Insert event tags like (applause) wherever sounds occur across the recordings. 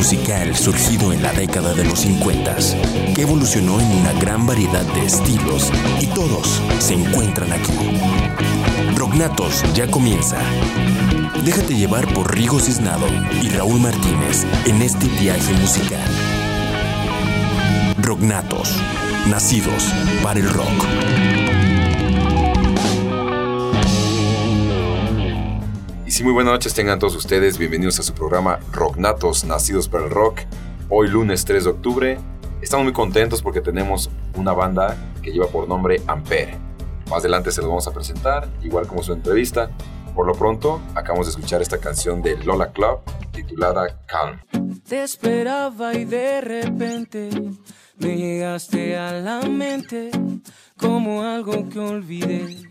musical surgido en la década de los 50, que evolucionó en una gran variedad de estilos y todos se encuentran aquí. Rocknatos ya comienza. Déjate llevar por Rigo Cisnado y Raúl Martínez en este viaje musical. Rocknatos, nacidos para el rock. Sí, muy buenas noches tengan todos ustedes. Bienvenidos a su programa Rocknatos, nacidos para el rock. Hoy lunes 3 de octubre. Estamos muy contentos porque tenemos una banda que lleva por nombre Ampere. Más adelante se lo vamos a presentar, igual como su entrevista. Por lo pronto, acabamos de escuchar esta canción de Lola Club titulada Calm. Te esperaba y de repente me llegaste a la mente como algo que olvidé.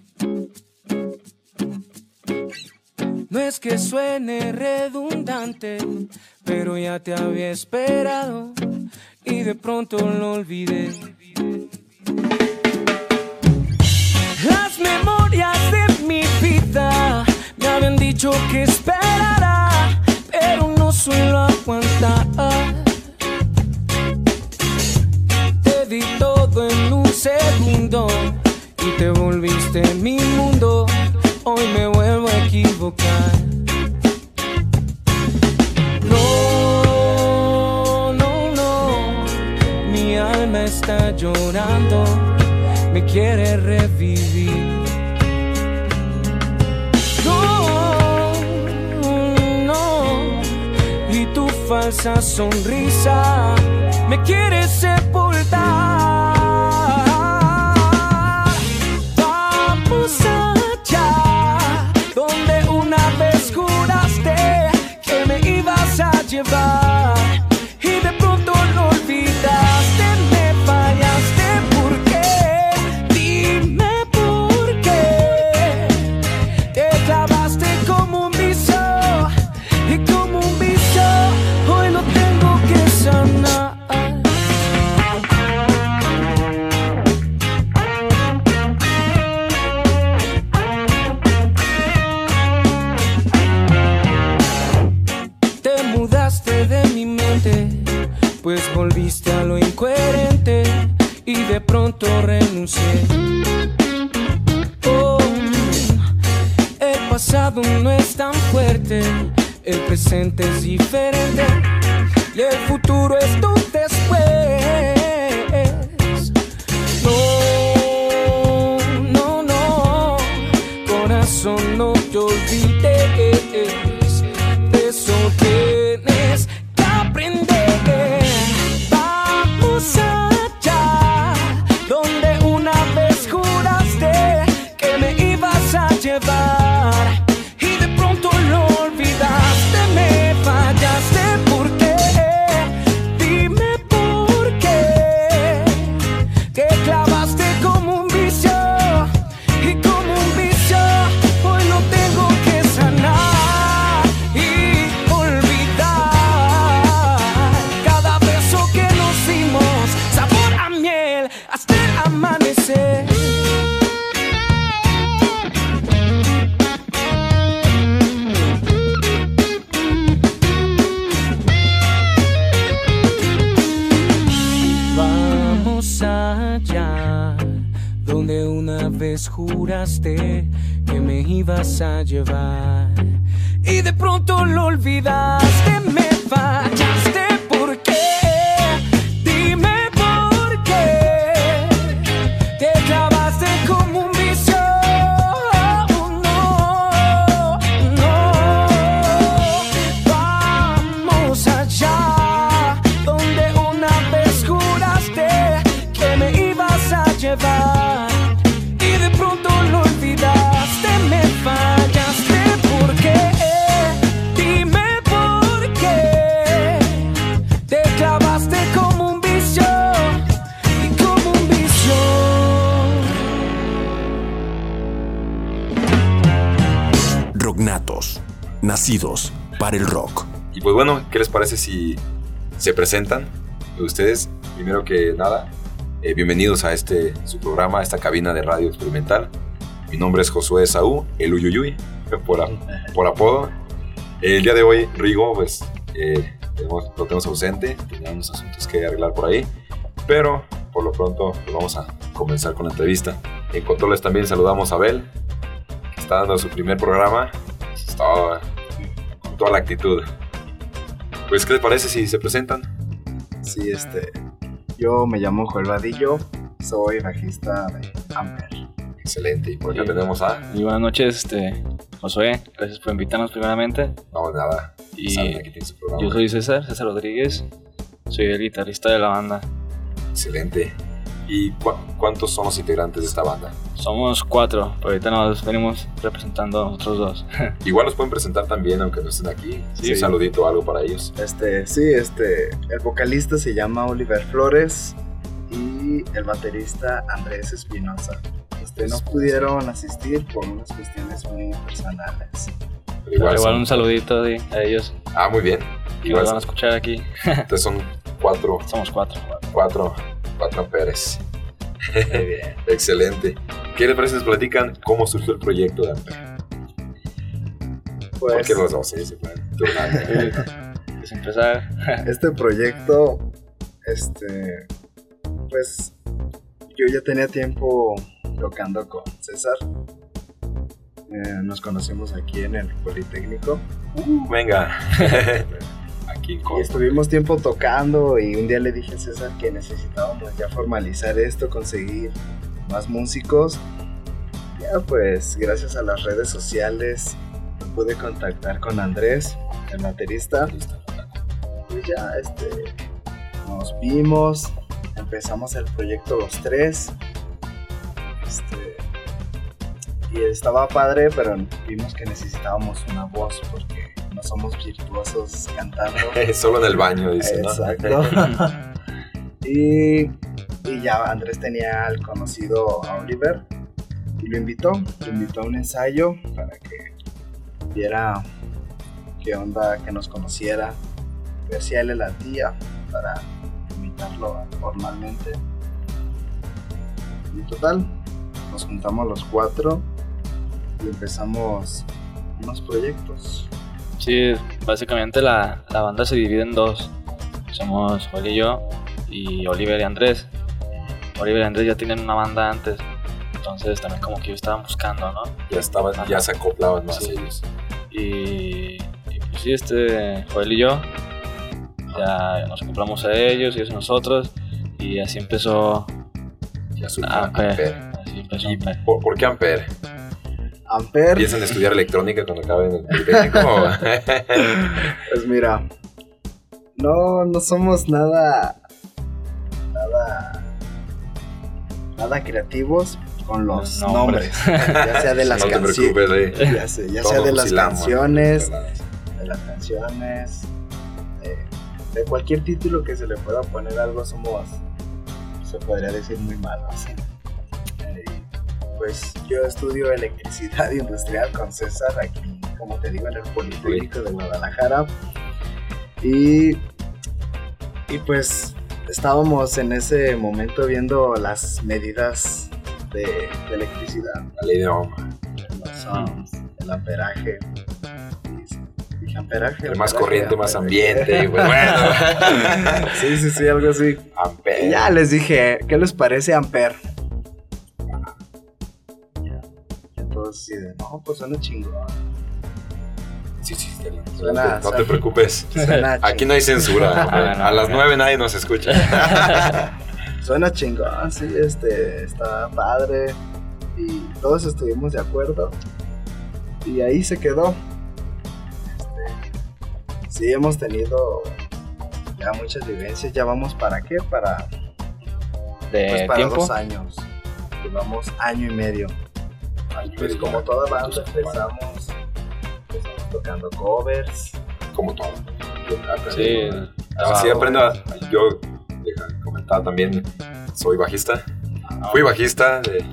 No es que suene redundante, pero ya te había esperado y de pronto lo olvidé. Las memorias de mi vida me habían dicho que esperará, pero no suelo aguantar. Te di todo en un segundo y te volviste mi mundo. Hoy me vuelvo a equivocar. No, no, no, mi alma está llorando, me quiere revivir. No, no, y tu falsa sonrisa me quiere sepultar. Bye. Bueno, ¿qué les parece si se presentan ustedes? Primero que nada, eh, bienvenidos a este su programa, a esta cabina de radio experimental. Mi nombre es Josué Saúl, el Uyuyuy, por, por apodo. El día de hoy, Rigo, pues eh, tenemos- lo tenemos ausente, tenía unos asuntos que arreglar por ahí, pero por lo pronto pues, vamos a comenzar con la entrevista. En controles también saludamos a Abel, que está dando su primer programa, está con toda la actitud. Pues, ¿qué les parece si se presentan? Sí, este. Yo me llamo Joel Vadillo, soy bajista de Amper. Excelente, y por acá Sí. tenemos a... Y buenas noches, este, Josué. Gracias por invitarnos primeramente. No, nada, Y saben, aquí su programa. yo soy César, César Rodríguez. Soy el guitarrista de la banda. Excelente. ¿Y cu- cuántos son los integrantes de esta banda? Somos cuatro, pero ahorita nos venimos representando a nosotros dos. (laughs) Igual los pueden presentar también, aunque no estén aquí. Sí. Un saludito o algo para ellos. Este, sí, este. El vocalista se llama Oliver Flores y el baterista Andrés Espinosa. Este, no pudieron asistir por unas cuestiones muy personales. Pero Igual, son- un saludito de- a ellos Ah, muy bien. Igual nos van a escuchar aquí. (laughs) entonces son cuatro, Somos cuatro. cuatro, cuatro amperes. Muy bien. Excelente. ¿Qué les parece si nos platican cómo surgió el proyecto de Amper? Pues, Cualquiera de los dos, sí, se. (laughs) Pues empezar. (laughs) este proyecto, este, pues yo ya tenía tiempo tocando con César. Eh, nos conocimos aquí en el Politécnico Uh, venga. Y estuvimos tiempo tocando y un día le dije a César que necesitábamos ya formalizar esto, conseguir más músicos. Ya pues gracias a las redes sociales pude contactar con Andrés, el baterista. Y ya, este, nos vimos, empezamos el proyecto los tres. Este, y estaba padre, pero vimos que necesitábamos una voz porque no somos virtuosos cantando. (laughs) Solo en el baño, dice, ¿no? Exacto. (laughs) (laughs) y, y ya Andrés tenía al conocido a Oliver y lo invitó, lo invitó a un ensayo para que viera qué onda, que nos conociera, ver si a él le latía para invitarlo formalmente. Y total, nos juntamos los cuatro y empezamos unos proyectos. Sí, básicamente la, la banda se divide en dos. Somos Joel y yo y Oliver y Andrés. Oliver y Andrés ya tienen una banda antes. Entonces también como que ellos estaban buscando, ¿no? Ya estaban, ya se acoplaban más Sí. ellos. Y, y pues sí, este, Joel y yo, ya nos compramos a ellos y ellos a nosotros, y así empezó Ya Amper. Amper. Así empezó ¿Y Amper. por, por qué Amper? Amper, ¿Piensan estudiar electrónica cuando acaben el Politécnico? (laughs) pues mira, no, no somos nada, nada, nada creativos con los nombres, nombres. ya sea de (laughs) las no te canciones, preocupes, eh. ya sea, ya sea de las canciones, de las canciones, de, de cualquier título que se le pueda poner algo somos, se podría decir muy malos. Pues yo estudio electricidad (laughs) industrial con César aquí, como te digo, en el Politécnico de Guadalajara. Y, y pues estábamos en ese momento viendo las medidas de, de electricidad La ley de Ohm. los ohms, el amperaje. Dije amperaje. Entre más amperaje, corriente, más ambiente. pues (laughs) bueno. sí, sí, sí, algo así. Amper. Y ya les dije, ¿qué les parece amper? No, pues suena chingón. Sí, sí, está bien. Suena- no te- no te suena- preocupes. Suena (laughs) Aquí no hay censura. (laughs) Ah, no, A las nueve nadie nos escucha. (laughs) Suena chingón, sí, este, está padre. Y todos estuvimos de acuerdo. Y ahí se quedó. Este, sí, hemos tenido ya muchas vivencias. Ya vamos para qué? Para, De pues, para tiempo. dos años. Llevamos año y medio. Pues como toda banda empezamos, empezamos tocando covers. Como todo. Sí, Así aprendo. a- Yo comentaba también. Soy bajista. Fui bajista de,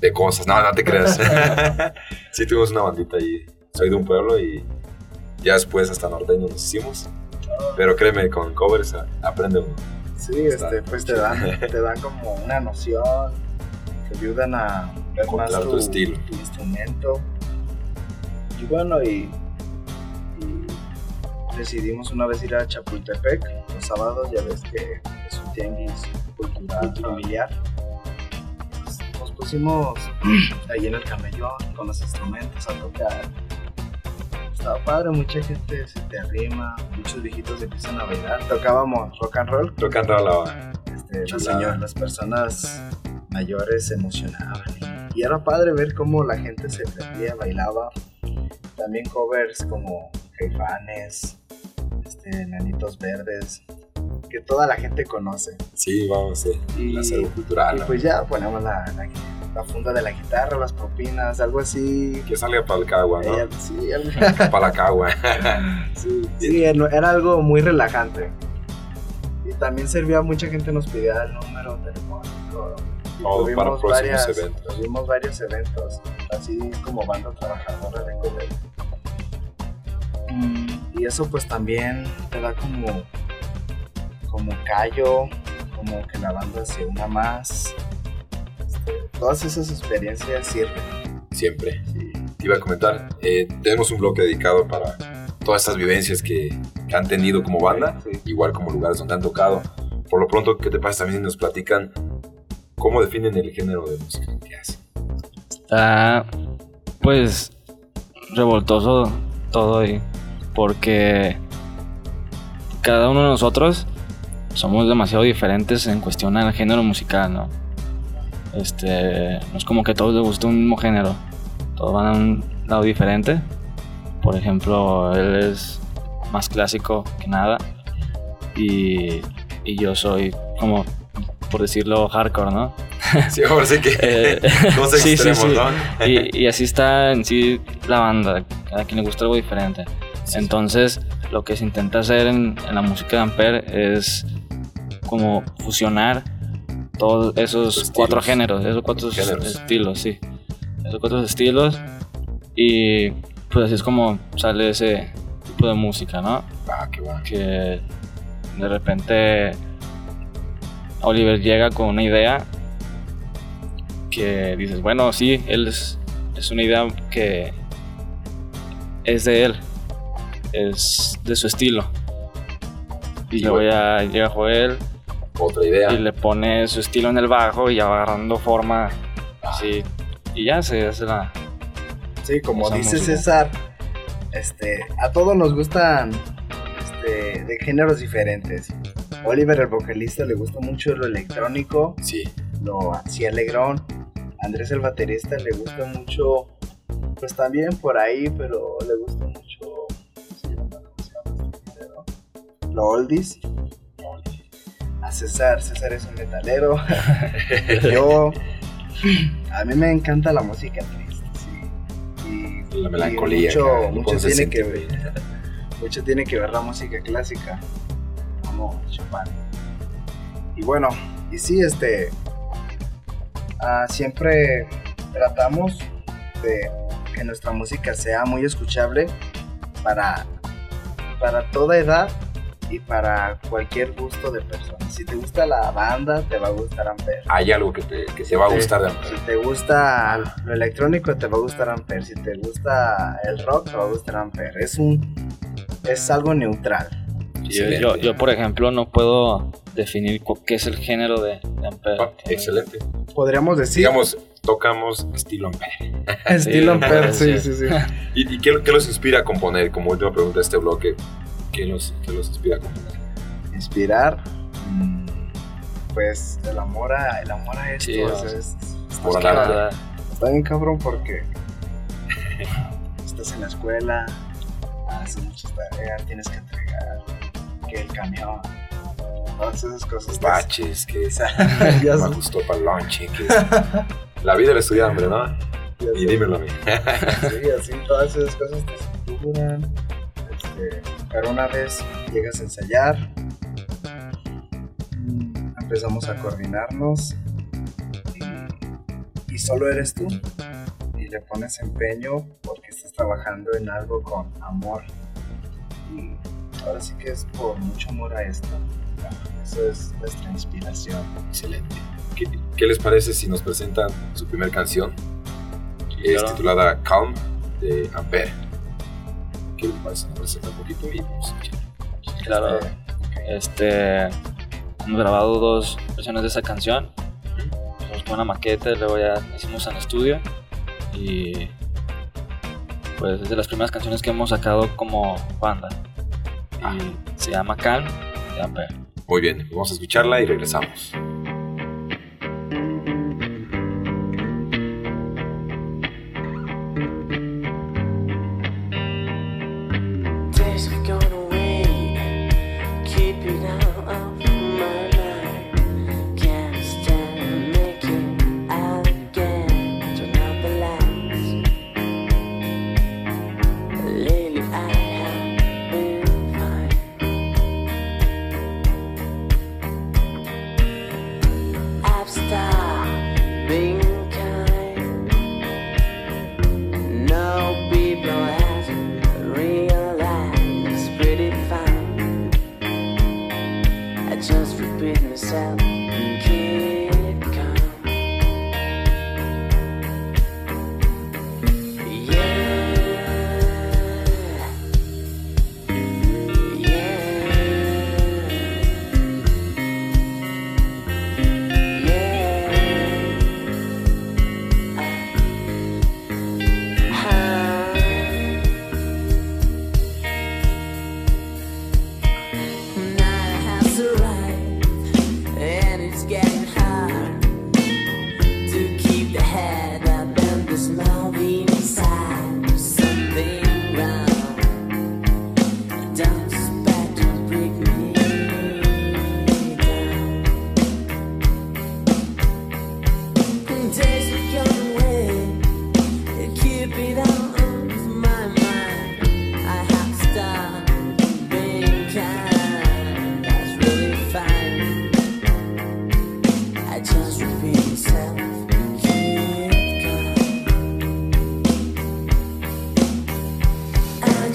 de cosas. No, no te creas. (laughs) sí, tuvimos una bandita ahí. Soy de un pueblo y ya después hasta norteño nos hicimos. Pero créeme, con covers aprende uno. Sí, este, pues te dan, te dan como una noción, te ayudan a ver más Encontrar tu, tu estilo. tu instrumento. Y bueno, y, y decidimos una vez ir a Chapultepec los sábados, ya ves que es un tianguis cultural familiar. Nos pusimos (clears throat) ahí en el camellón con los instrumentos a tocar. Estaba padre, mucha gente se te arrima, muchos viejitos empiezan a bailar. Tocábamos rock and roll. Rock and roll, ah, Este, señor- las personas mayores se emocionaban y, era padre ver cómo la gente se prendía, bailaba. También covers como Caifanes, este, Nanitos Verdes, que toda la gente conoce. Sí, vamos, sí. Y, El acervo cultural. y pues ya ponemos la, la- la funda de la guitarra, las propinas, algo así. Que salga para el cagua, ¿no? Eh, sí, algo- (laughs) Para la cagua. (laughs) Sí, sí, era era algo muy relajante. Y también servía, mucha gente nos pedía el número telefónico. Tuvimos para próximos eventos. Tuvimos varios eventos, así como banda trabajadora de. Mm, Y eso pues también te da como, como callo, como que la banda se una más. Este, todas esas experiencias sirven. Siempre. Te iba a comentar, eh, tenemos un bloque dedicado para todas estas vivencias que, que han tenido como banda, Sí. igual como lugares donde han tocado. Por lo pronto, ¿qué te pasa también si nos platican cómo definen el género de música que hacen? Pues, revoltoso todo y porque cada uno de nosotros somos demasiado diferentes en cuestión al género musical, ¿no? Este, no es como que a todos les guste un mismo género, todos van a un lado diferente. Por ejemplo, él es más clásico que nada y, y yo soy como, por decirlo, hardcore, ¿no? (laughs) Sí, ahora sí que (laughs) Eh, (laughs) dos sí, sí, extremos, sí. ¿no? y, y así está en sí la banda, a quien le gusta algo diferente. Entonces, lo que se intenta hacer en, en la música de Ampere es como fusionar todos esos Estilos. cuatro géneros, esos cuatro Géneros. estilos, sí. Esos cuatro estilos. Y pues así es como sale ese tipo de música, ¿no? Ah, qué bueno. que de repente Oliver llega con una idea que dices, bueno, sí, él es, es una idea que es de él, es de su estilo. Y luego ya llega Joel Otra idea. y le pone su estilo en el bajo y ya va agarrando forma así. Y ya se hace la... Sí, como Esa dice música. César, este, a todos nos gustan este, de géneros diferentes. Oliver, el vocalista, le gusta mucho lo electrónico, Sí, lo así alegrón. Andrés, el baterista, le gusta mucho, pues también por ahí, pero le gusta mucho, ¿cómo se llama? ¿Cómo se llama? Lo oldies. A César, César es un metalero. (laughs) Yo, a mí me encanta la música triste, sí. Y, La y melancolía, mucho, lo mucho pones de tiene que ver, mucho tiene que ver la música clásica, Chopin. Y bueno, y sí, este, ah, siempre tratamos de que nuestra música sea muy escuchable para, para toda edad y para cualquier gusto de persona. Si te gusta la banda, te va a gustar Ampere. hay algo que te, que te va a gustar de Si te gusta lo electrónico, te va a gustar Ampere. Si te gusta el rock, te va a gustar Ampere. Es un es algo neutral. Yo, Excelente. yo, yo, por ejemplo, no puedo definir qué es el género de, de Ampere. Ah, excelente. Podríamos decir Digamos, tocamos estilo Ampere. (laughs) estilo Ampere, sí, sí. sí, sí. (laughs) ¿Y, y qué, qué los inspira a componer? Como última pregunta de este bloque, ¿qué los, qué los inspira a componer? Inspirar, mm, pues el amor a, el amor a esto. Sí, o sea, es- Por la- está bien cabrón porque (laughs) estás en la escuela, haces muchas tareas, tienes que entregar, que el camión, todas esas cosas. Baches, que (laughs) ya me gustó para el lonche, que la vida del estudiante, ¿no? ya Y dímelo a mí. Sí, así todas esas cosas te estructuran. Este, pero una vez llegas a ensayar, mm, empezamos a coordinarnos y, y solo eres tú. Y le pones empeño porque estás trabajando en algo con amor. Y ahora sí que es por mucho amor a esto. Eso es nuestra inspiración. Excelente. ¿Qué, qué les parece si nos presentan su primera canción? Es Claro. titulada Calm de Ampere. ¿qué les parece? Nos presenta un poquito y pues, Claro. Este. Hemos grabado dos versiones de esa canción. Hicimos una maqueta, luego ya hicimos en estudio. Y. Pues es de las primeras canciones que hemos sacado como banda. Y se llama Calm. Muy bien, vamos a escucharla y regresamos.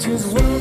just one.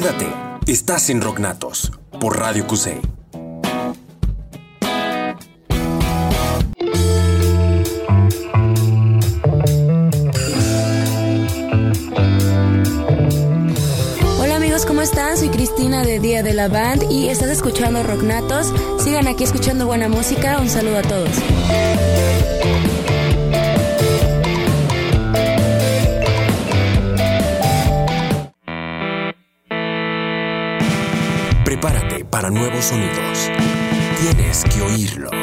Quédate, estás en Rocknatos por Radio QC. Hola amigos, ¿cómo están? Soy Cristina de Día de la Band y estás escuchando Rocknatos. Sigan aquí escuchando buena música. Un saludo a todos. Para nuevos sonidos. Tienes que oírlo.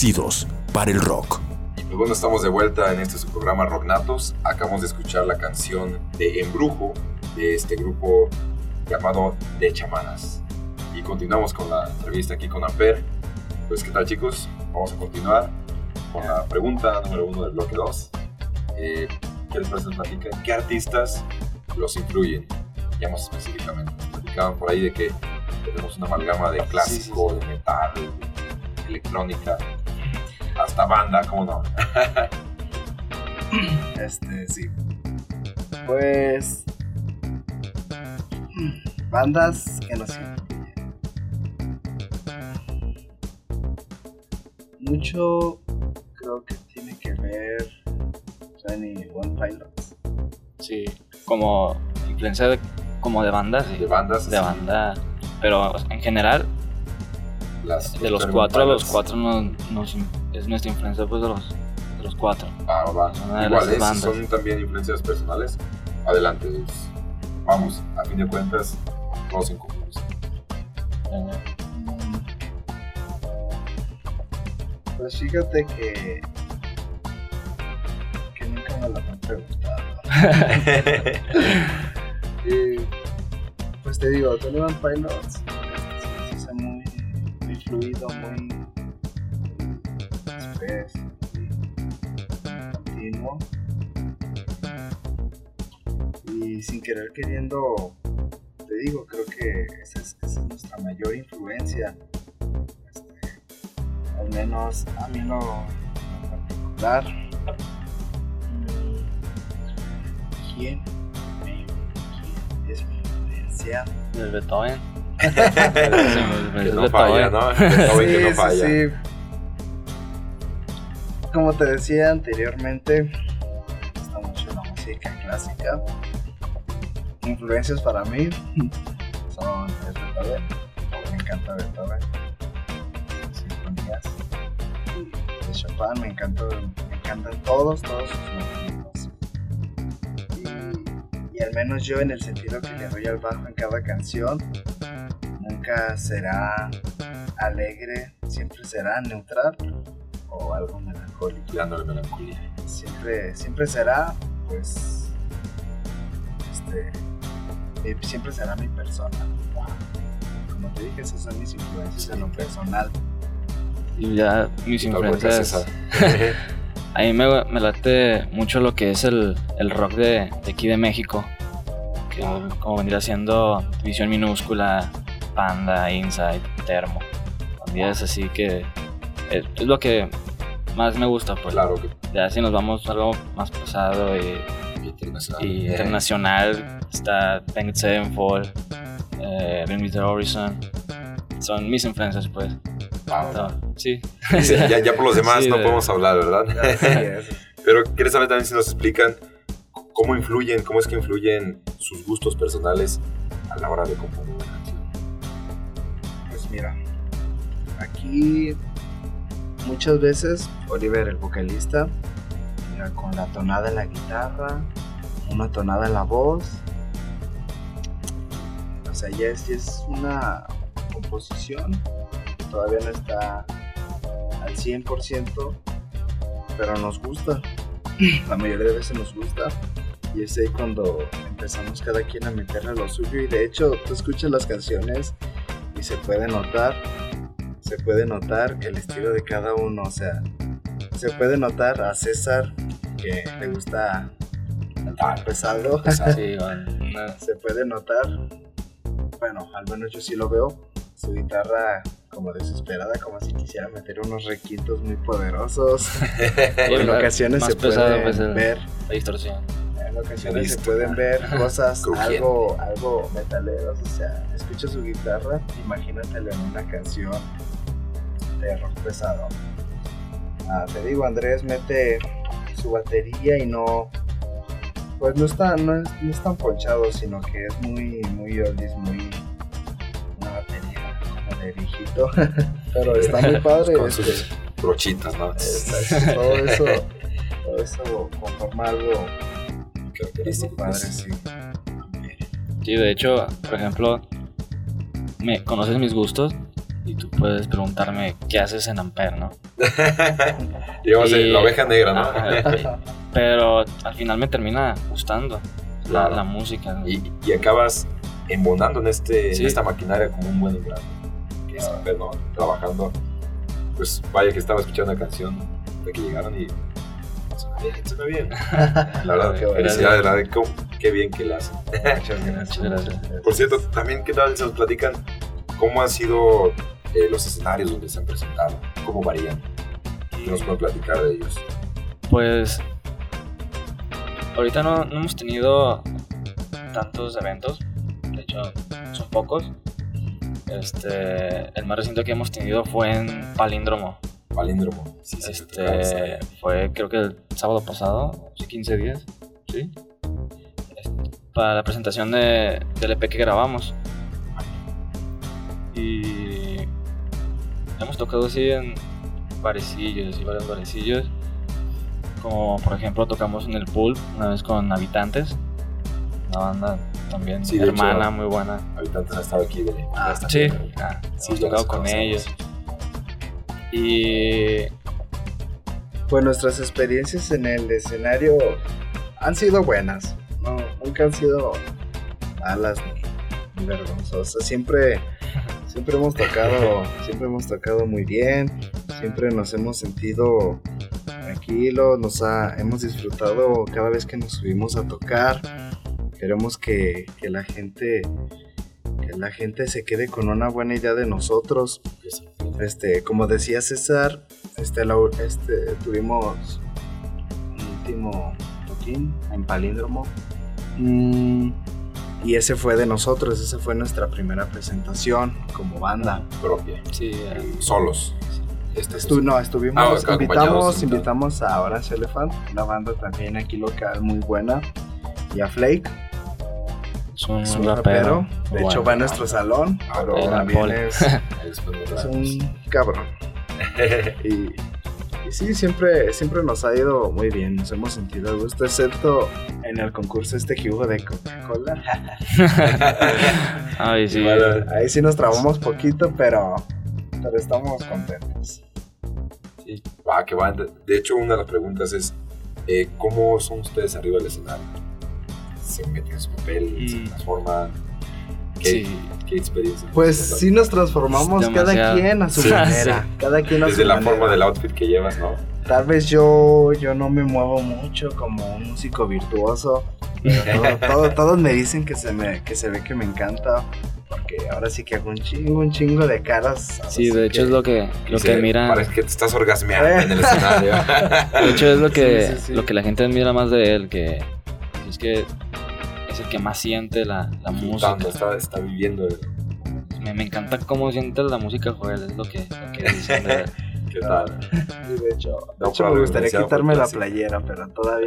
Nacidos para el rock. Y pues bueno, estamos de vuelta en este su programa Rocknatos. Acabamos de escuchar la canción de Embrujo de este grupo llamado De Chamanas. Y continuamos con la entrevista aquí con Amper. Pues, ¿qué tal, chicos? Vamos a continuar con la pregunta número uno del bloque 2. Eh, ¿Qué les parece? Platican. ¿Qué artistas los influyen? Ya más específicamente. Platicaban por ahí de que tenemos una amalgama de clásico, de metal, de electrónica, hasta banda, ¿cómo no? (laughs) Este, sí. Pues. Bandas que nos influyen. Mucho creo que tiene que ver Twenty One Pilots. Sí, como influencia de, como de banda, sí. De bandas. De banda. Pero en general, las- de los cuatro, los cuatro nos, nos- es nuestra influencia pues de los, de los cuatro. Ah, va. Igual, las es, bandas. son también influencias personales. Adelante. es- Vamos, a fin de cuentas, todos en común. Eh, Pues fíjate que. que nunca me lo han preguntado. (laughs) Y, pues te digo, Tony One Pilots se me muy, muy fluido, muy continuo. Y sin querer queriendo, te digo, creo que esa es, esa es nuestra mayor influencia. Este, al menos a mí lo en particular. ¿Quién, es mi influencia? El Beethoven. (laughs) (laughs) Que El no falla, ¿no? Beethoven que no Sí, sí, falla. Como te decía anteriormente, me gusta mucho la música clásica. Influencias para mí son Beethoven. Me encanta Beethoven. Sinfonías. De Chopin me encanta, me encantan todos, todos sus movimientos. Y, al menos yo en el sentido que le doy al bajo en cada canción, nunca será alegre, siempre será neutral o algo melancólico. Tirándole melancolía. Siempre, siempre será, pues, este, eh, siempre será mi persona. Como te dije, esas son mis influencias en lo personal. Y ya mis Tal cual que es influencias. (laughs) A mí me, me late mucho lo que es el, el rock de, de aquí de México. Que como vendría siendo Visión Minúscula, Panda, Inside, Termo. Días así que es, es lo que más me gusta. Pues. Claro que Ya si nos vamos a algo más pesado y, internacional. y Eh, internacional, está Banged Sevenfold, eh, Bring Me the Horizon. Son mis influencias, pues. wow. No, sí. Sí, ya, ya por los (laughs) demás Sí, no de- podemos hablar, ¿verdad? (laughs) Es. Pero quieres saber también si nos explican cómo influyen, cómo es que influyen sus gustos personales a la hora de componer una canción. Pues mira, aquí muchas veces Oliver, el vocalista, mira, con la tonada en la guitarra, una tonada en la voz. O sea, ya es, es una composición todavía no está al 100%, pero nos gusta. La mayoría de veces nos gusta. Y es ahí cuando empezamos cada quien a meterle lo suyo. Y de hecho, tú escuchas las canciones y se puede notar, se puede notar el estilo de cada uno, o sea, se puede notar a César que le gusta el rock pesado, Sí, (laughs) bueno, una- se puede notar, bueno, al menos yo sí lo veo, su guitarra como desesperada, como si quisiera meter unos requintos muy poderosos, (laughs) o en ocasiones se pues, el- ver. La distorsión. en ocasiones se pueden ver cosas (laughs) Crujiente. algo, algo metaleras, o sea, escucha su guitarra, imagínatelo en una canción de rock pesado. Ah, te digo, Andrés mete su batería y no, pues no está, no es, no es tan ponchado, sino que es muy, muy oldies, muy una batería como de viejito, (laughs) pero está muy (laughs) padre. Con este, sus brochitas, ¿no? está- todo eso, (laughs) todo eso conforma algo muy Característico. padre, sí. Sí, de hecho, por ejemplo, me conoces mis gustos y tú puedes preguntarme qué haces en Ampere, ¿no? (laughs) Digamos, eh, Y- la oveja negra, ¿no? Pero al final me termina gustando la, la música. ¿no? y, y acabas embonando en, este, Sí. en esta maquinaria como un buen ingrano. Que es Amper, ¿no? Trabajando. Pues vaya que estaba escuchando una canción de que llegaron y. Bien, suena bien. La verdad, Qué felicidades, la verdad, qué bien que le hacen. Muchas gracias. Por cierto, también, ¿qué tal se nos platican cómo han sido eh, los escenarios donde se han presentado? ¿Cómo varían? ¿Qué nos pueden platicar de ellos? Pues ahorita no, no hemos tenido tantos eventos, de hecho son pocos. Este, el más reciente que hemos tenido fue en Palíndromo. Palíndromo. Sí, sí, Este, fue creo que el sábado pasado, hace 15 días, ¿sí? Este, Para la presentación de, del EP que grabamos. Y hemos tocado así en barecillos y varios barecillos. Como por ejemplo tocamos en el pool una vez con Habitantes, una banda también Sí, hermana hecho, muy buena. Habitantes han estado aquí de. Ah, esta Sí, ah, Sí, hemos tocado con ellos. Y Pues nuestras experiencias en el escenario han sido buenas. No, nunca han sido malas ni, ni vergonzosas. Siempre, siempre hemos tocado, siempre hemos tocado muy bien. Siempre nos hemos sentido tranquilos tranquilo, nos ha, hemos disfrutado cada vez que nos subimos a tocar. Queremos que, la gente que la gente se quede con una buena idea de nosotros. Este, como decía César, este, este, tuvimos un último toquín en Palíndromo. Mm, y ese fue de nosotros, esa fue nuestra primera presentación como banda. Propia. Sí, eh, Solos. Este es no, estuvimos, Ah, invitamos, invitamos a Orange Elephant, una banda también aquí local muy buena, y a Flake, es un, es un rapero. rapero, de Bueno. hecho va a nuestro salón, Ah, pero también es, (laughs) es un cabrón. (laughs) Y sí, siempre, siempre nos ha ido muy bien, nos hemos sentido a gusto, excepto en el concurso este que hubo de Coca-Cola. (laughs) Ay, sí. Vale. Ahí sí nos trabamos poquito, pero, pero estamos contentos. Sí. Va, que va. De hecho, una de las preguntas es: eh, ¿cómo son ustedes arriba del escenario? ¿Se meten en su papel? ¿Se Mm. transforman? ¿Qué, Sí. qué experiencia? Pues sí nos transformamos cada quien a su Sí. manera. Cada quien a Desde su la manera. forma del outfit que llevas, ¿no? Tal vez yo, yo no me muevo mucho como un músico virtuoso. todo- todo- todos me dicen que se, me, que se ve que me encanta. Porque ahora sí que hago un chingo, un chingo de caras. Sí, de hecho que- es lo que, lo que mira. Parece que te estás orgasmeando Eh. en el escenario. (laughs) De hecho es lo que, Sí, sí, sí. lo que la gente admira más de él, que es que el que más siente la, la música. Está, está viviendo. el- Me, me encanta cómo siente la música Joel, es lo que, lo que dicen de. (laughs) ¿Qué tal? Sí, de hecho, de No, hecho para me gustaría quitarme la playera, pero todavía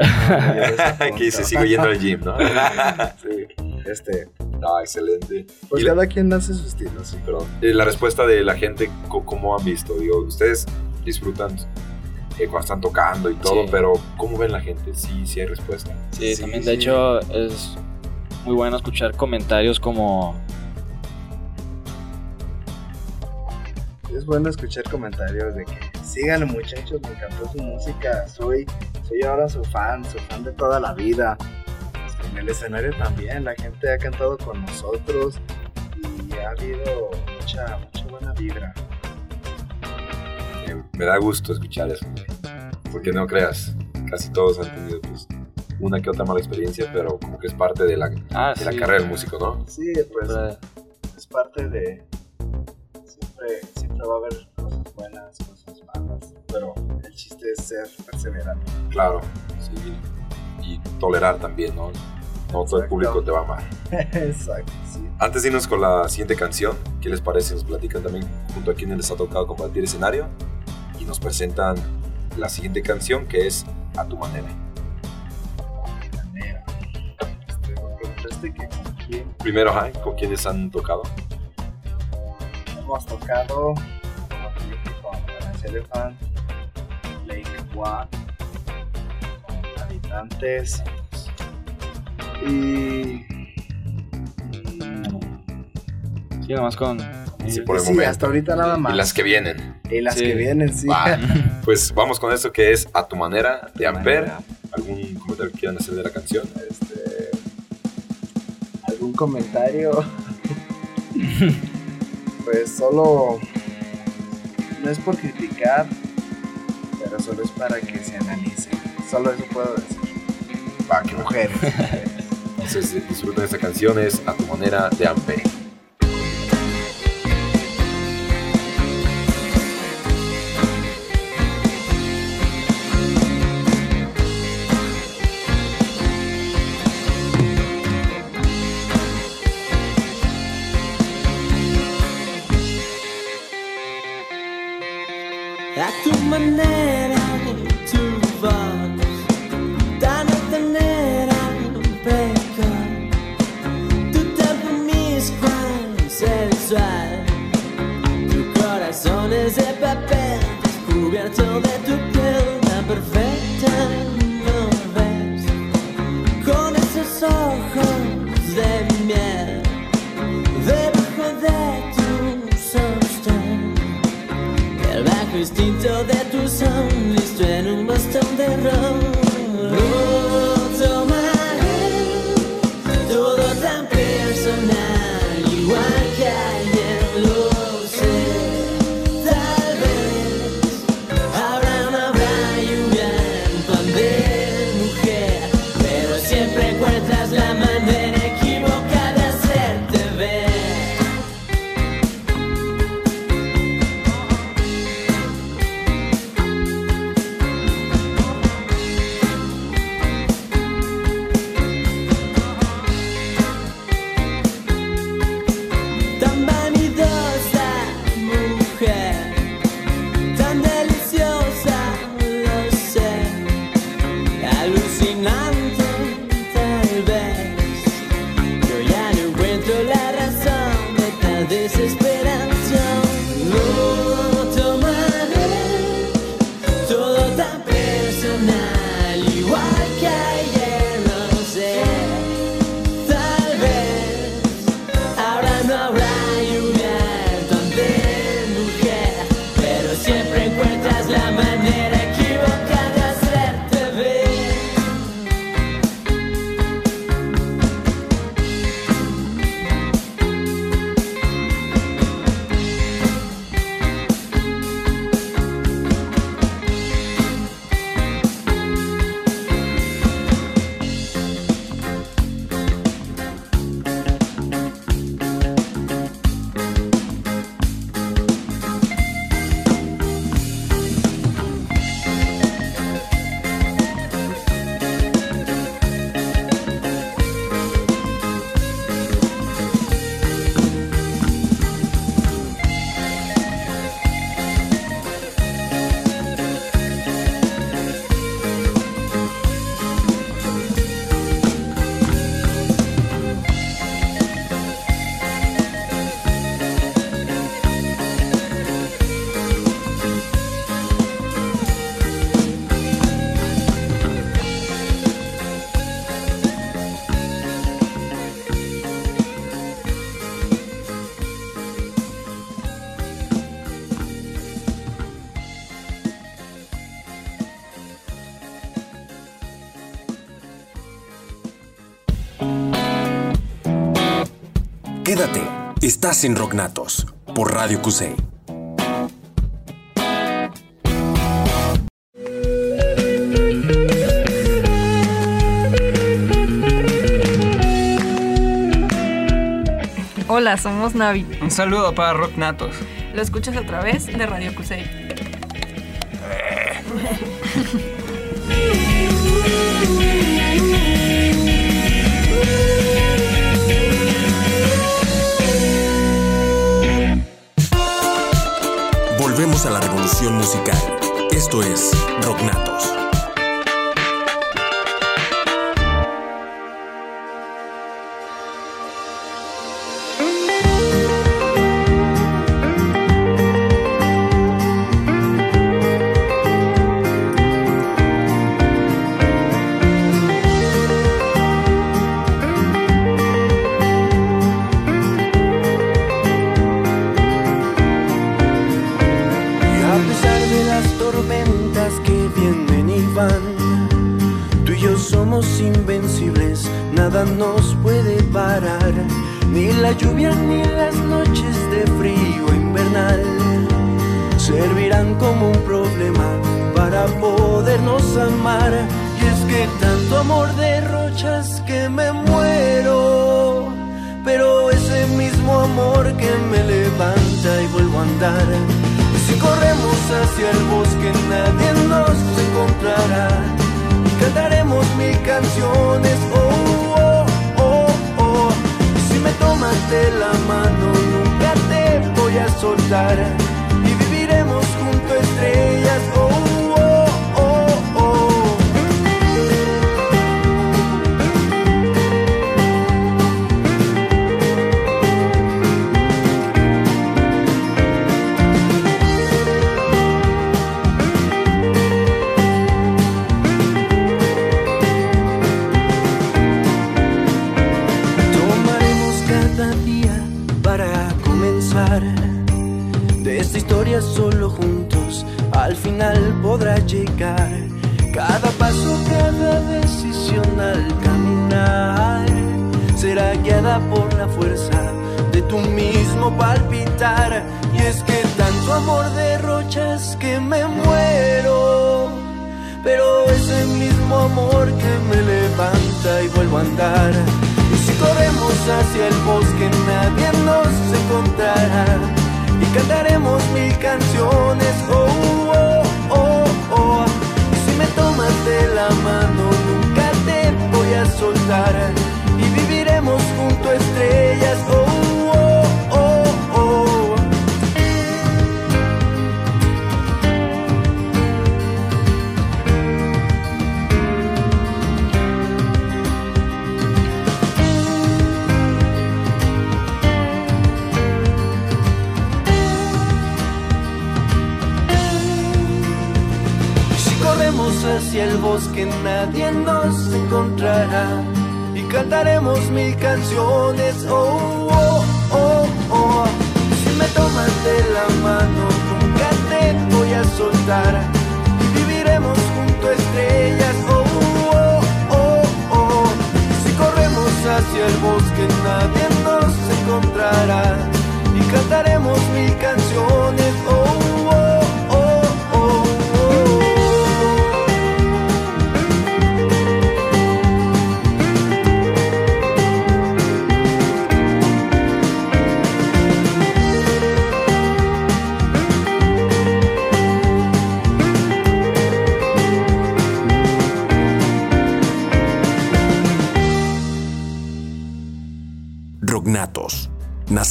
no. no (laughs) que dice, sigo yendo al gym, ¿no? (laughs) Sí, este, Ah, excelente. pues Y la- cada quien hace su estilo, sí. Eh, La respuesta de la gente, ¿cómo han visto? Digo, ustedes disfrutan eh, cuando están tocando y todo, Sí. pero ¿cómo ven la gente? Sí, sí hay respuesta. Sí, Sí, también de sí. hecho es muy bueno escuchar comentarios como Es bueno escuchar comentarios de que síganle muchachos, me encantó su música, soy, soy ahora su fan, su fan de toda la vida. En el escenario también, la gente ha cantado con nosotros y ha habido mucha, mucha buena vibra. Eh, me da gusto escuchar eso. Porque no creas, casi todos han tenido pues, una que otra mala experiencia, pero como que es parte de la, de ah, la sí, carrera del músico, ¿no? Sí, pues es parte de... Siempre, siempre va a haber cosas buenas, cosas malas, pero el chiste es ser perseverante. Claro, sí. Y tolerar también, ¿no? No todo el público te va a amar. (laughs) Exacto, sí. Antes de irnos con la siguiente canción, ¿qué les parece? Nos platican también junto a quienes les ha tocado compartir escenario y nos presentan la siguiente canción que es A tu manera. Me preguntaste que con quién Primero, ajá, ¿con quiénes han tocado? hemos tocado, con Elephant, Lake One, con Habitantes y... sí, nomás con Sí, por el sí, momento. hasta ahorita nada más. Y las que vienen. Y las Sí. que vienen, sí. Va, (laughs) pues vamos con esto que es A tu manera de Amper. ¿Algún comentario que quieran hacer de la canción? Este, ¿Algún comentario? pues solo... No es por criticar, pero solo es para que se analicen. Solo eso puedo decir. Va, que Mujeres. mujeres. (laughs) Entonces disfruten esta canción, es A tu manera de Amper. Papel descubierto de tu piel tan perfecta ¿no ves? Con esos ojos de miel Debajo de tu sostén el bajo instinto de tu son listo en un bastón de ron. Estás en Rocknatos por Radio Cusey. Hola, somos Navi. Un saludo para Rock Natos. Lo escuchas a través de Radio Cusey. (laughs) A la revolución musical. Esto es Rocknatos. Como un problema para podernos amar. Y es que tanto amor derrochas que me muero, pero ese mismo amor que me levanta y vuelvo a andar. Y si corremos hacia el bosque nadie nos encontrará y cantaremos mil canciones. Oh, oh, oh, oh. Y si me tomas de la mano nunca te voy a soltar junto a final podrá llegar. Cada paso, cada decisión al caminar será guiada por la fuerza de tu mismo palpitar. Y es que tanto amor derrochas que me muero. Pero ese mismo amor que me levanta y vuelvo a andar. Y si corremos hacia el bosque nadie nos encontrará. Y cantaremos mil canciones. Oh, la mano nunca te voy a soltar. Y viviremos junto a estrellas. Oh, hacia el bosque nadie nos encontrará y cantaremos mil canciones. Oh, oh, oh, oh. Si me tomas de la mano nunca te voy a soltar y viviremos junto estrellas. Oh, oh, oh, oh. Si corremos hacia el bosque nadie nos encontrará y cantaremos mil canciones.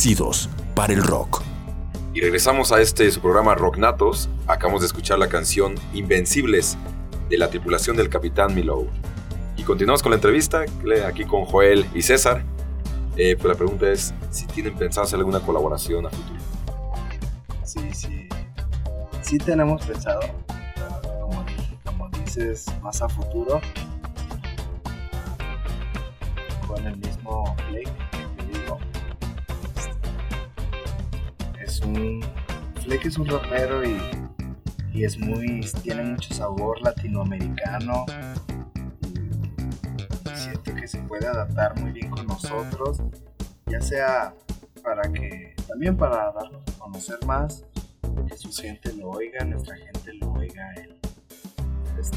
Nacidos para el rock. Y regresamos a este su programa Rocknatos. Acabamos de escuchar la canción Invencibles de la tripulación del Capitán Milo. Y continuamos con la entrevista aquí con Joel y César. Eh, pues la pregunta es si tienen pensado hacer alguna colaboración a futuro. Sí, sí. Sí tenemos pensado, como, como dices, más a futuro. Con el mismo Flake un. Flake es un rapero y, y es muy. tiene mucho sabor latinoamericano. Y siento que se puede adaptar muy bien con nosotros. Ya sea para que también para darnos a conocer más, que su gente lo oiga, nuestra gente lo oiga. él. Este,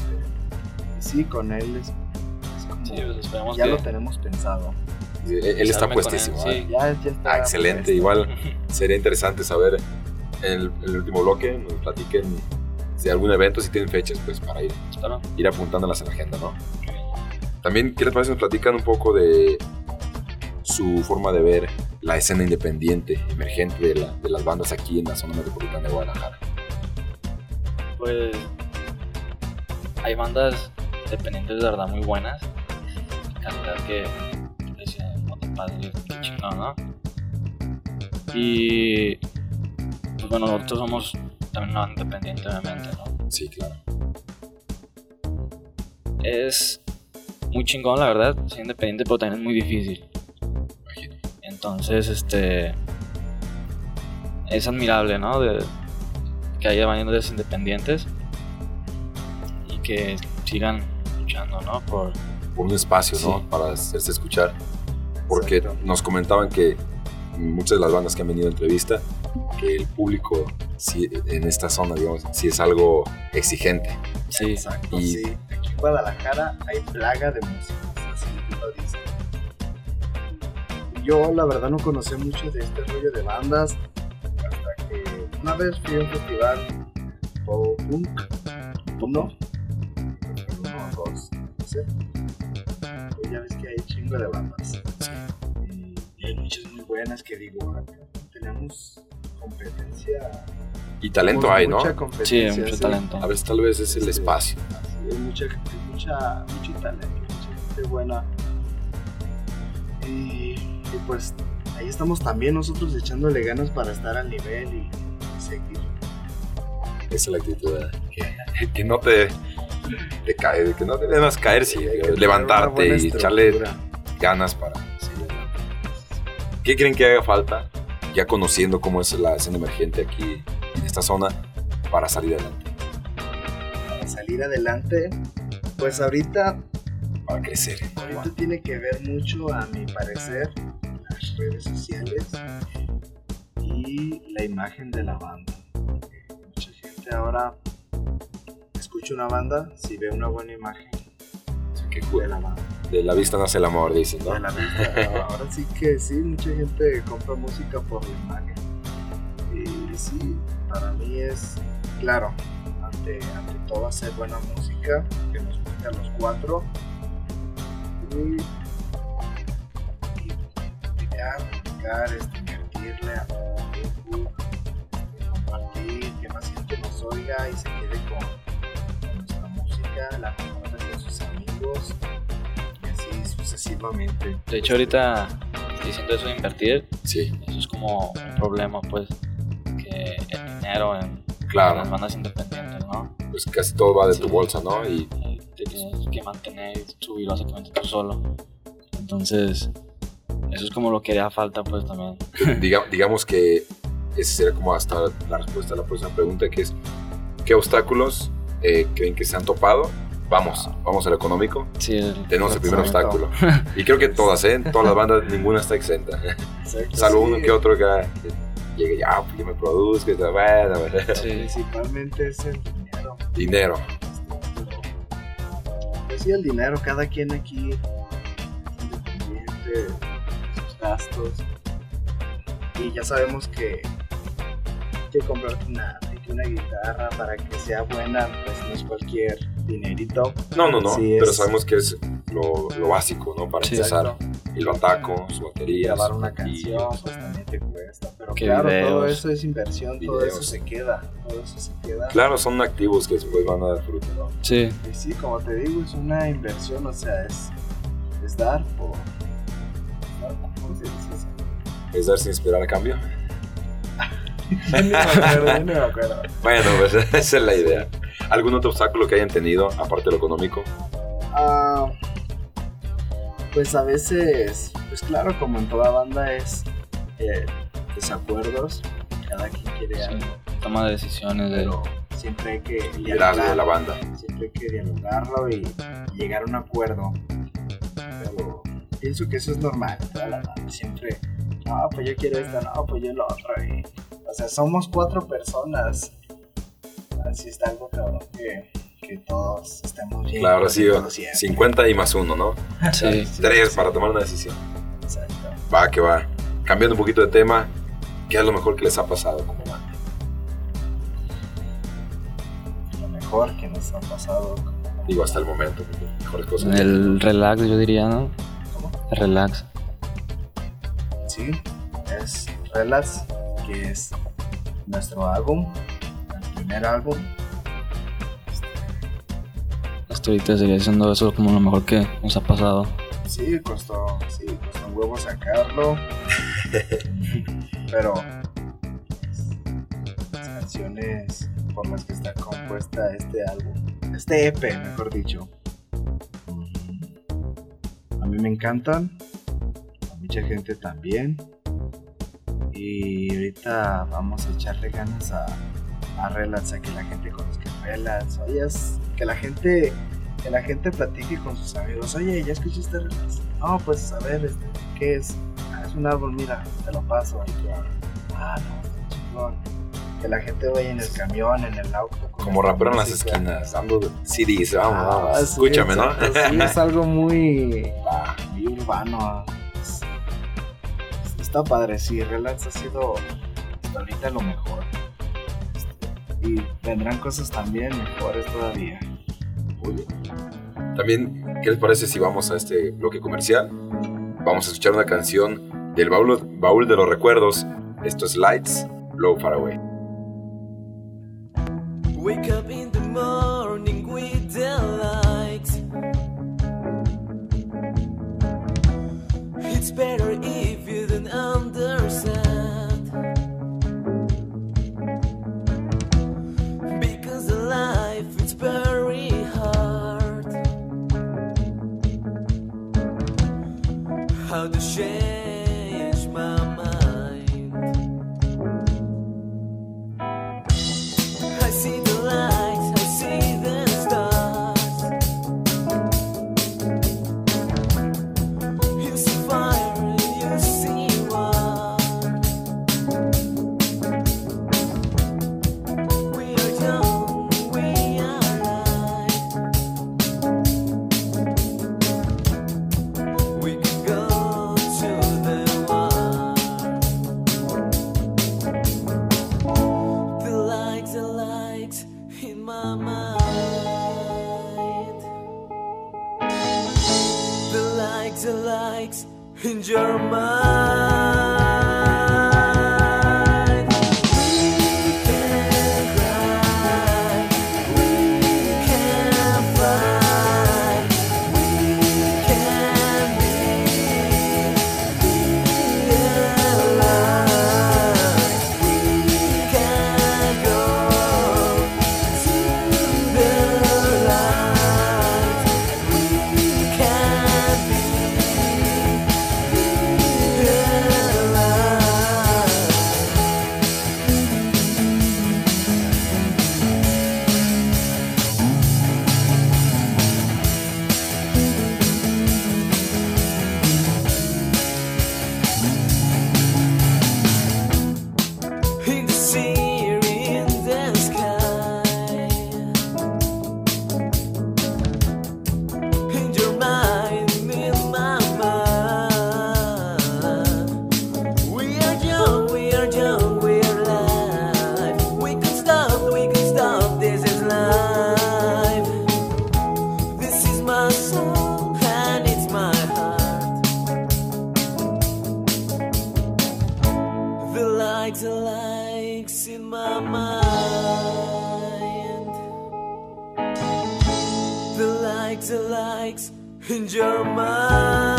y sí, con él es, es como, Sí, pues ya que lo tenemos pensado. Él, él está con él, puestísimo. sí. ¿eh? Ya, ya está Ah, excelente. puesto. Igual (laughs) sería interesante saber en el, en el último bloque, nos platiquen de algún evento, si tienen fechas, pues para ir, Espero. ir apuntándolas en la agenda, ¿no? También, ¿qué les parece? Nos platican un poco de su forma de ver la escena independiente, emergente de, la- de las bandas aquí en la zona metropolitana de Guadalajara. Pues hay bandas dependientes de verdad muy buenas. Calidad que decían, "Puta padre, qué chingón, ¿no? Y pues bueno, nosotros somos también una independiente, obviamente, ¿no? Sí, claro. Es muy chingón, la verdad, ser independiente, pero también es muy difícil. Entonces, este. Es admirable, ¿no? De, que haya bandas independientes y que sigan luchando, ¿no? Por. Por un espacio, ¿no? Sí. Para hacerse escuchar. Porque Exacto. nos comentaban que muchas de las bandas que han venido a entrevista, que el público sí, en esta zona, digamos, sí es algo exigente. Sí, Exacto, Y- sí. Aquí en Guadalajara hay plaga de músicos. Yo la verdad no conocí mucho de este rollo de bandas hasta que una vez fui a un festival o punk, uno, uno dos, no sé. Y ya ves que hay chingo de bandas. Y, y hay muchas muy buenas que digo, acá tenemos competencia. Y talento hay, ¿no? mucha sí, competencia, mucho sí. talento. A veces tal vez es el Sí. espacio. Sí, hay mucha, hay mucha, mucho talento, mucha gente buena. Y, y pues ahí estamos también nosotros echándole ganas para estar al nivel y, y seguir. Esa es la actitud. ¿eh? Que, que no te, te cae, que no te debas caer, sí, levantarte y echarle estructura. Ganas para seguir adelante. ¿Qué creen que haga falta, ya conociendo cómo es la escena emergente aquí en esta zona, para salir adelante, Para salir adelante, pues ahorita, para crecer? ahorita tiene que ver mucho, a mi parecer, las redes sociales y la imagen de la banda. Mucha gente ahora escucha una banda si ve una buena imagen Así que, de la banda. De la vista nace el amor, dicen, ¿no? de la vista. Ahora sí que sí, mucha gente compra música por la imagen. Y sí, para mí es claro, ante, ante todo hacer buena música, que nos guste a los cuatro. Y, idear, publicar, este, invertirle a Facebook, compartir, que más gente nos oiga y se quede con, con nuestra música, la comparte con sus amigos sucesivamente. De hecho, ahorita diciendo eso de invertir, Sí, eso es como un problema, pues. Que el dinero en claro. las bandas independientes, ¿no? Pues casi todo va de tu Sí. bolsa, ¿no? Y te tienes que mantener y subir básicamente tú solo. Entonces, eso es como lo que haría falta, pues también. (laughs) diga- digamos que esa sería como hasta la respuesta a la próxima pregunta, que es, ¿qué obstáculos eh, creen que se han topado? Vamos, vamos al económico. Sí, el- Tenemos el primer Exacto. obstáculo. Y creo que todas, ¿eh? Todas las bandas, (laughs) ninguna está exenta. Salvo uno que otro que, llegue ya, pues yo me produzco y bueno, bueno. sí, (laughs) Principalmente es el dinero. Dinero. Pues sí, el dinero, cada quien aquí es independiente de sus gastos. Y ya sabemos que, que comprarte una, una guitarra para que sea buena, pues no es cualquier dinerito. No, no, no. Sí, pero es- sabemos que es lo, lo básico, ¿no? Para Sí, empezar. Exacto. El bataco, su batería. Grabar una canción, pues también te cuesta. Pero Qué claro, todo eso es inversión, todo eso se queda. Todo eso se queda. Claro, son activos que después van a dar fruto, ¿no? sí. Y sí, como te digo, es una inversión, o sea, es, es dar por. ¿Cómo se dice? Es dar sin esperar a cambio. (laughs) Me acuerdo, me acuerdo. Bueno, pues (laughs) esa es la idea. ¿Algún otro obstáculo que hayan tenido, aparte de lo económico? Ah, pues a veces, pues claro, como en toda banda es eh, desacuerdos, cada quien quiere Sí. algo, Toma de decisiones de... pero siempre hay que Liderazgo de la dialogarlo, banda. siempre hay que dialogarlo y llegar a un acuerdo. Pero pienso que eso es normal, toda la banda, siempre no, pues yo quiero esta, no, pues yo lo otro. y- o sea, somos cuatro personas. Así está algo cabrón que, que todos estemos bien. Claro, sí, contentos siempre. 50 y más uno, ¿no? (laughs) Sí. Tres para tomar una decisión. Exacto. Va, que va. Cambiando un poquito de tema, ¿qué es lo mejor que les ha pasado como banda? Lo mejor que nos ha pasado. Digo, hasta el momento, mejores cosas. El relax, yo diría, ¿no? ¿Cómo? El relax. Sí, es Relax, que es nuestro álbum, primer álbum. Hasta ahorita sería siendo eso como lo mejor que nos ha pasado. Sí, costó, sí, costó un huevo sacarlo. (laughs) Pero las canciones por las que está compuesta este álbum, este EP, mejor dicho, a mí me encantan, a mucha gente también. Y ahorita vamos a echarle ganas a, a Relax, a que la gente conozca Relax. Oye, es que la gente que la gente platique con sus amigos. Oye, ¿ya escuchaste Relax? No, pues a ver, este, ¿qué es? "Ah, es un árbol, mira, te lo paso. Ah, no, chingón. Que la gente vaya en el camión, en el auto. Como rapero en las esquinas, dando CDs, vamos, Ah, vamos. Escúchame, ¿no? Sí, es (laughs) algo muy, muy urbano. Es- Está padre, sí, Relax ha sido hasta ahorita lo mejor. Y vendrán cosas también mejores todavía. Muy bien. También, ¿qué les parece si vamos a este bloque comercial? Vamos a escuchar una canción del baúl, baúl de los recuerdos. Esto es Lights, Blow Far Away. Wake up in the morning with the light. It's better if The lights, the lights in my mind. The lights, the lights in your mind.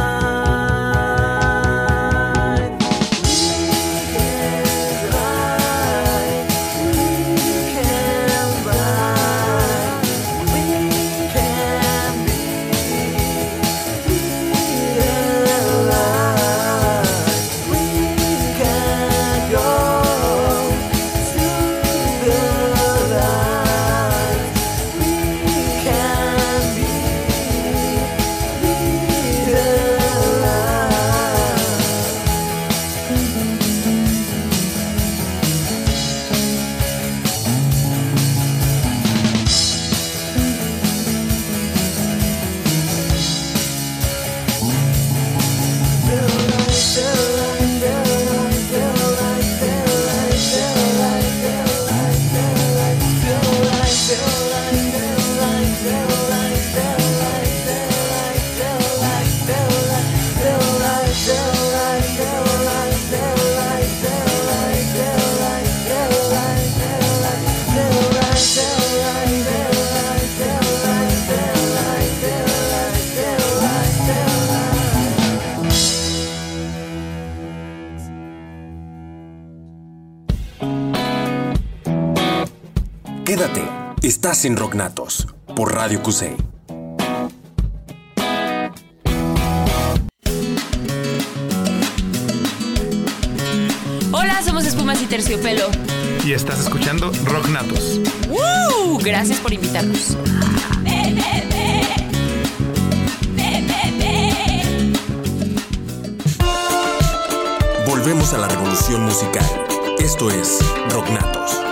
Estás en Rocknatos por Radio QC. Hola, somos Espumas y Terciopelo. Y estás escuchando Rock Natos. ¡Woo! Gracias por invitarnos. Volvemos a la revolución musical. Esto es Rocknatos.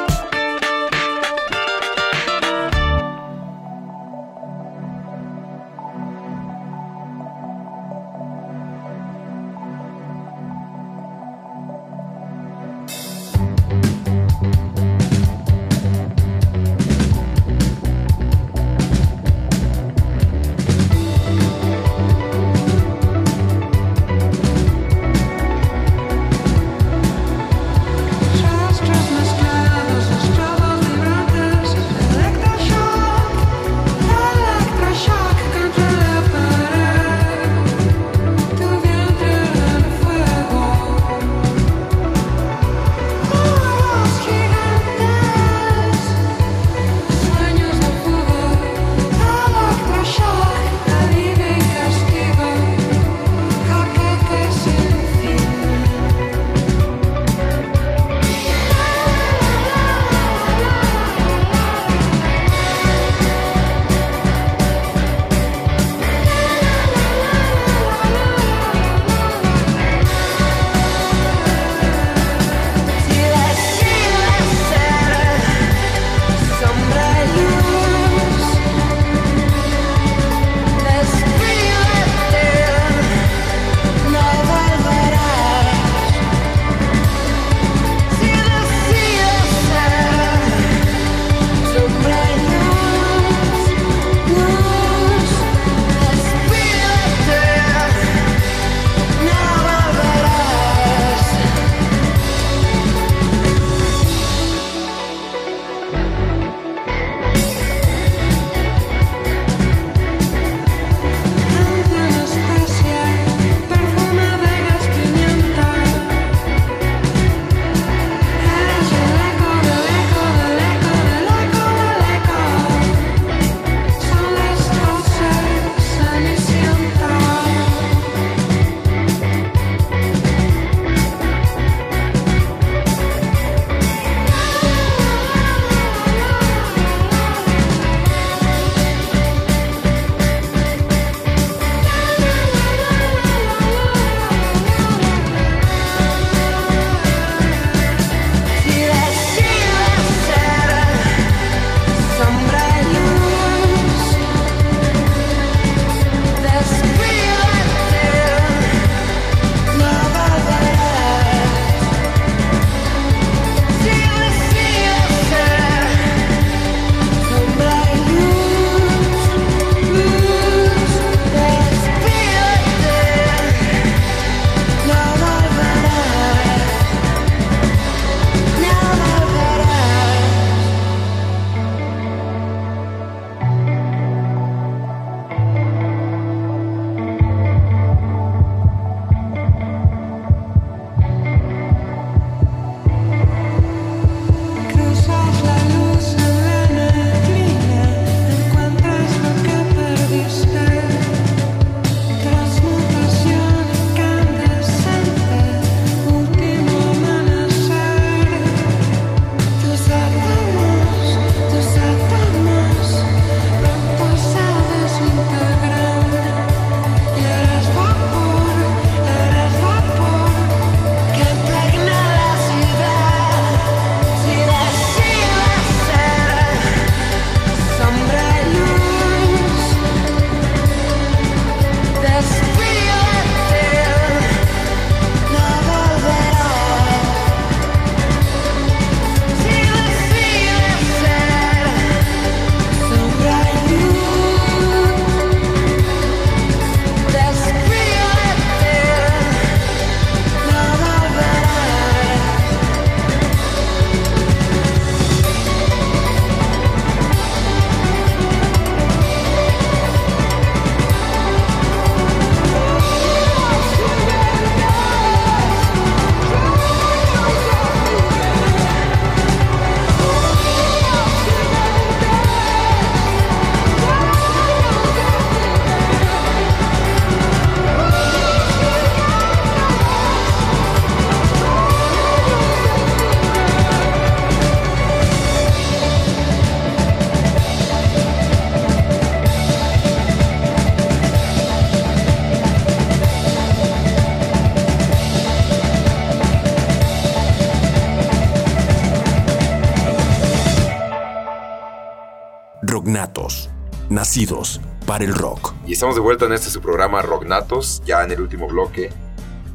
Nacidos para el rock. Y estamos de vuelta en este su programa Rocknatos, ya en el último bloque,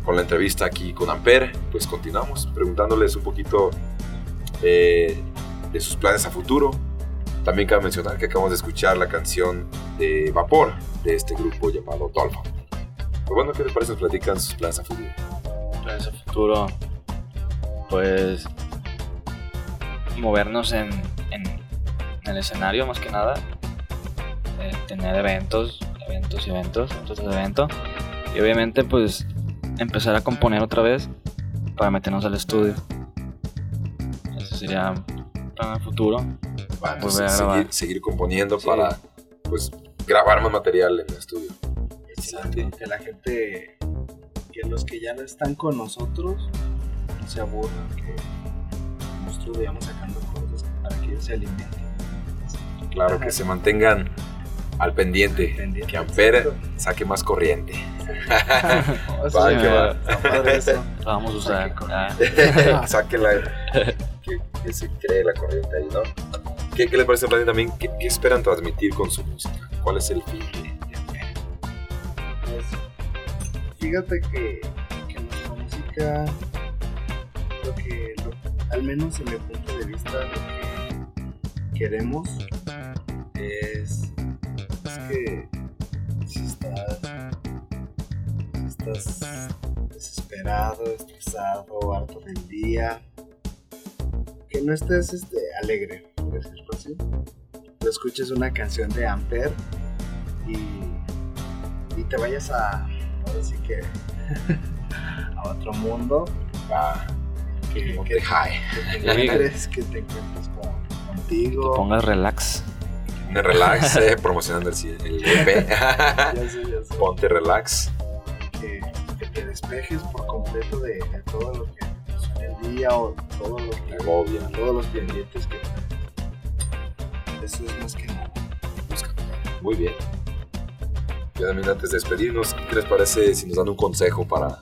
con la entrevista aquí con Amper. Pues continuamos preguntándoles un poquito eh, de sus planes a futuro. También cabe mencionar que acabamos de escuchar la canción de Vapor de este grupo llamado Dolphin. Pues bueno, ¿qué les parece? Nos platican sus planes a futuro. Planes a futuro, pues movernos en, en, en el escenario más que nada, tener eventos, eventos y eventos, eventos de evento y obviamente pues empezar a componer otra vez para meternos al estudio. Ese sería plan a futuro. A grabar. seguir, seguir componiendo Sí. para pues grabar más material en el estudio. Excelente. Que la gente, que los que ya no están con nosotros, no se aburran, que nosotros vayamos sacando cosas para que ellos se alimenten. Claro, que se mantengan al pendiente, que Amper saque más corriente. (laughs) Va. eso. Vamos a usar. Ah. (laughs) Saque la. Que, que se cree la corriente ahí, ¿no? ¿Qué, qué les parece Planeta, también? ¿Qué, qué esperan transmitir con su música? ¿Cuál es el fin de, de Amper? Pues, fíjate que, que nuestra música, lo que, lo- al menos en mi punto de vista, lo que queremos es, es que si estás, si estás desesperado, estresado, harto del día, que no estés este, alegre, por decirlo así. Tú escuches una canción de Amper y y te vayas a, ahora sí que, (laughs) a otro mundo, Ah, que, que, que te encuentres, (laughs) que te encuentres con- contigo. Te pongas relax. Un relax, (laughs) eh, promocionando el, el EP. Ya sé, ya (laughs) sé. Ponte relax. que, que te despejes por completo de, de todo lo que en el día o todo lo que agobia. todos los pendientes que eso es más que nada. Muy bien. Y también antes de despedirnos, ¿qué les parece si nos dan un consejo para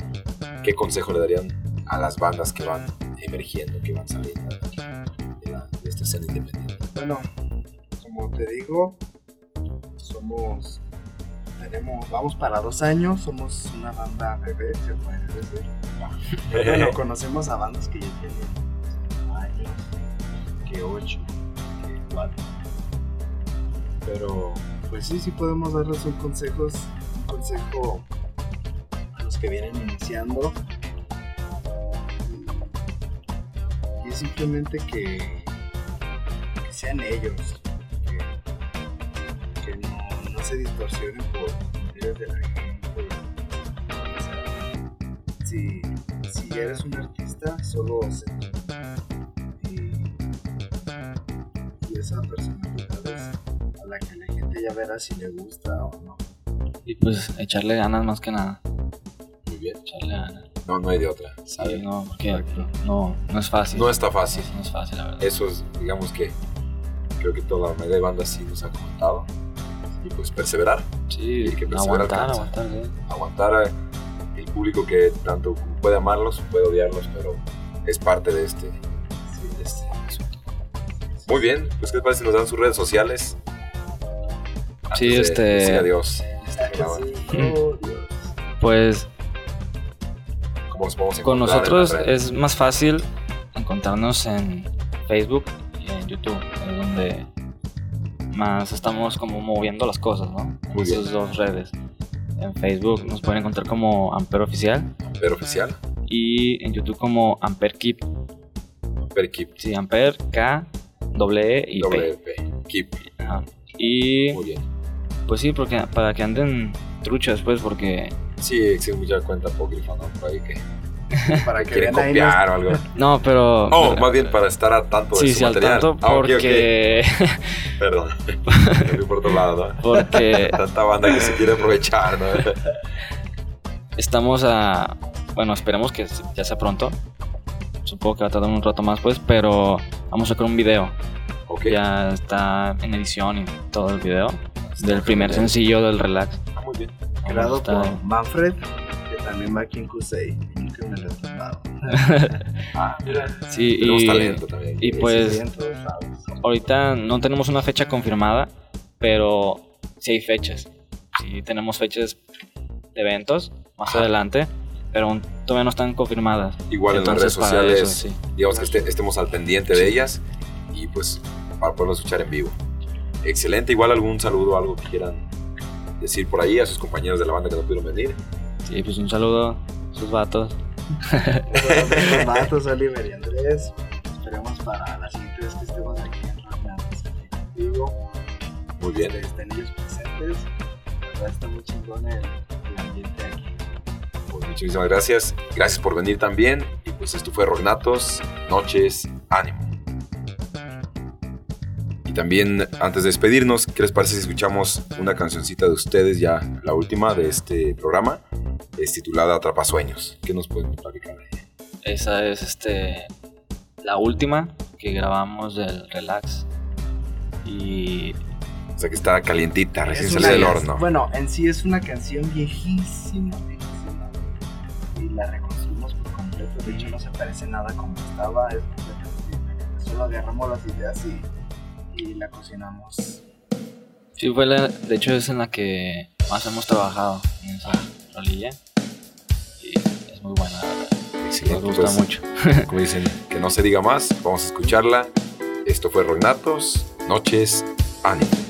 qué consejo le darían a las bandas que van emergiendo, que van saliendo de, la- de esta escena independiente? Bueno, como te digo, somos, tenemos, vamos para dos años, somos una banda bebé, se puede decir. Bueno, conocemos a bandas que ya tienen años, que ocho, que cuatro. Pero, pues sí, sí podemos darles un consejo, un consejo a los que vienen iniciando. Y, es simplemente que sean ellos, se distorsionen por comentarios de la gente. O sea, si, si eres un artista, solo sé tú. Y, y esa personalidad es a la que la gente ya verá si le gusta o no. Y pues echarle ganas más que nada. Muy bien. Echarle ganas. No, no hay de otra. Sí, no, porque no, no es fácil. No está fácil. No es fácil, la verdad. Eso es, digamos que creo que toda la de bandas sí nos ha comentado. Y pues perseverar. Sí, el que persevera aguantar, alcanza. aguantar, sí. Aguantar a el público que tanto puede amarlos, puede odiarlos, pero es parte de este, de este asunto. Muy bien, pues ¿qué les parece si nos dan sus redes sociales? Antes Sí, de este- decir adiós. Oh, Dios. Pues ¿Cómo nos podemos con en nosotros es más fácil encontrarnos en Facebook y en YouTube, es donde más estamos como moviendo las cosas, ¿no? En esas dos redes. En Facebook nos pueden encontrar como Amper Oficial Amper Oficial, y en YouTube como Amper Keep. Amper Keep, Sí, Amper K, doble E y P. WP, Keep. Ajá. Y Muy bien. pues sí, porque para que anden truchas, pues, porque Sí, existe mucha cuenta apócrifa, ¿no? Por ahí que (laughs) Para que quieren copiar o algo. (laughs) no, pero Oh, más bien para estar al tanto de sí, su sí, al tanto Ah, ok, ok. porque (laughs) Perdón. Por otro lado, ¿no? porque Tanta banda que se quiere aprovechar, ¿no? estamos a bueno, esperemos que ya sea pronto. Supongo que va a tardar un rato más, pues, pero vamos a sacar un video. Ok. Ya está en edición y todo el video del primer sencillo del Relax. Ah, muy bien. Está- por Manfred, también va aquí en Kusei. Nunca me topado. (laughs) Ah, mira. Sí, Tenemos y, talento también. y Sí, pues sí, lados. ahorita no tenemos una fecha confirmada, pero sí hay fechas. Sí tenemos fechas de eventos más adelante, pero aún todavía no están confirmadas. Igual en las Entonces, redes sociales, eso, sí. digamos que este- estemos al pendiente de ellas y pues para poderlo escuchar en vivo. Excelente, igual algún saludo, algo que quieran decir por ahí a sus compañeros de la banda que no pudieron venir. Sí, pues un saludo a sus vatos. Los vatos, (laughs) Oliver y Andrés. Esperemos para la siguiente vez que estemos aquí en Rocknatos aquí contigo. Muy bien. que Estén ellos presentes. La verdad está muy chingón el, el ambiente aquí. Pues muchísimas gracias. Gracias por venir también. Y pues esto fue Rognatos, Noches, Ánimo. También, antes de despedirnos, ¿qué les parece si escuchamos una cancioncita de ustedes, ya la última de este programa? Es titulada Atrapasueños. ¿Qué nos pueden platicar de ella? Esa es este la última que grabamos del Relax. Y O sea que está calientita, recién Es salida del horno. Bueno, en sí es una canción viejísima, viejísima. Y la reconstruimos por completo. De hecho, no se parece nada como estaba. Es completamente. Solo agarramos las ideas y, y la cocinamos. sí fue la, de hecho es en la que más hemos trabajado en esa rolilla. Y es muy buena, la verdad. Excelente, Nos gusta pues, mucho. (laughs) Como dicen, que no se diga más, vamos a escucharla. Esto fue Rognatos, Noches, Ánimo.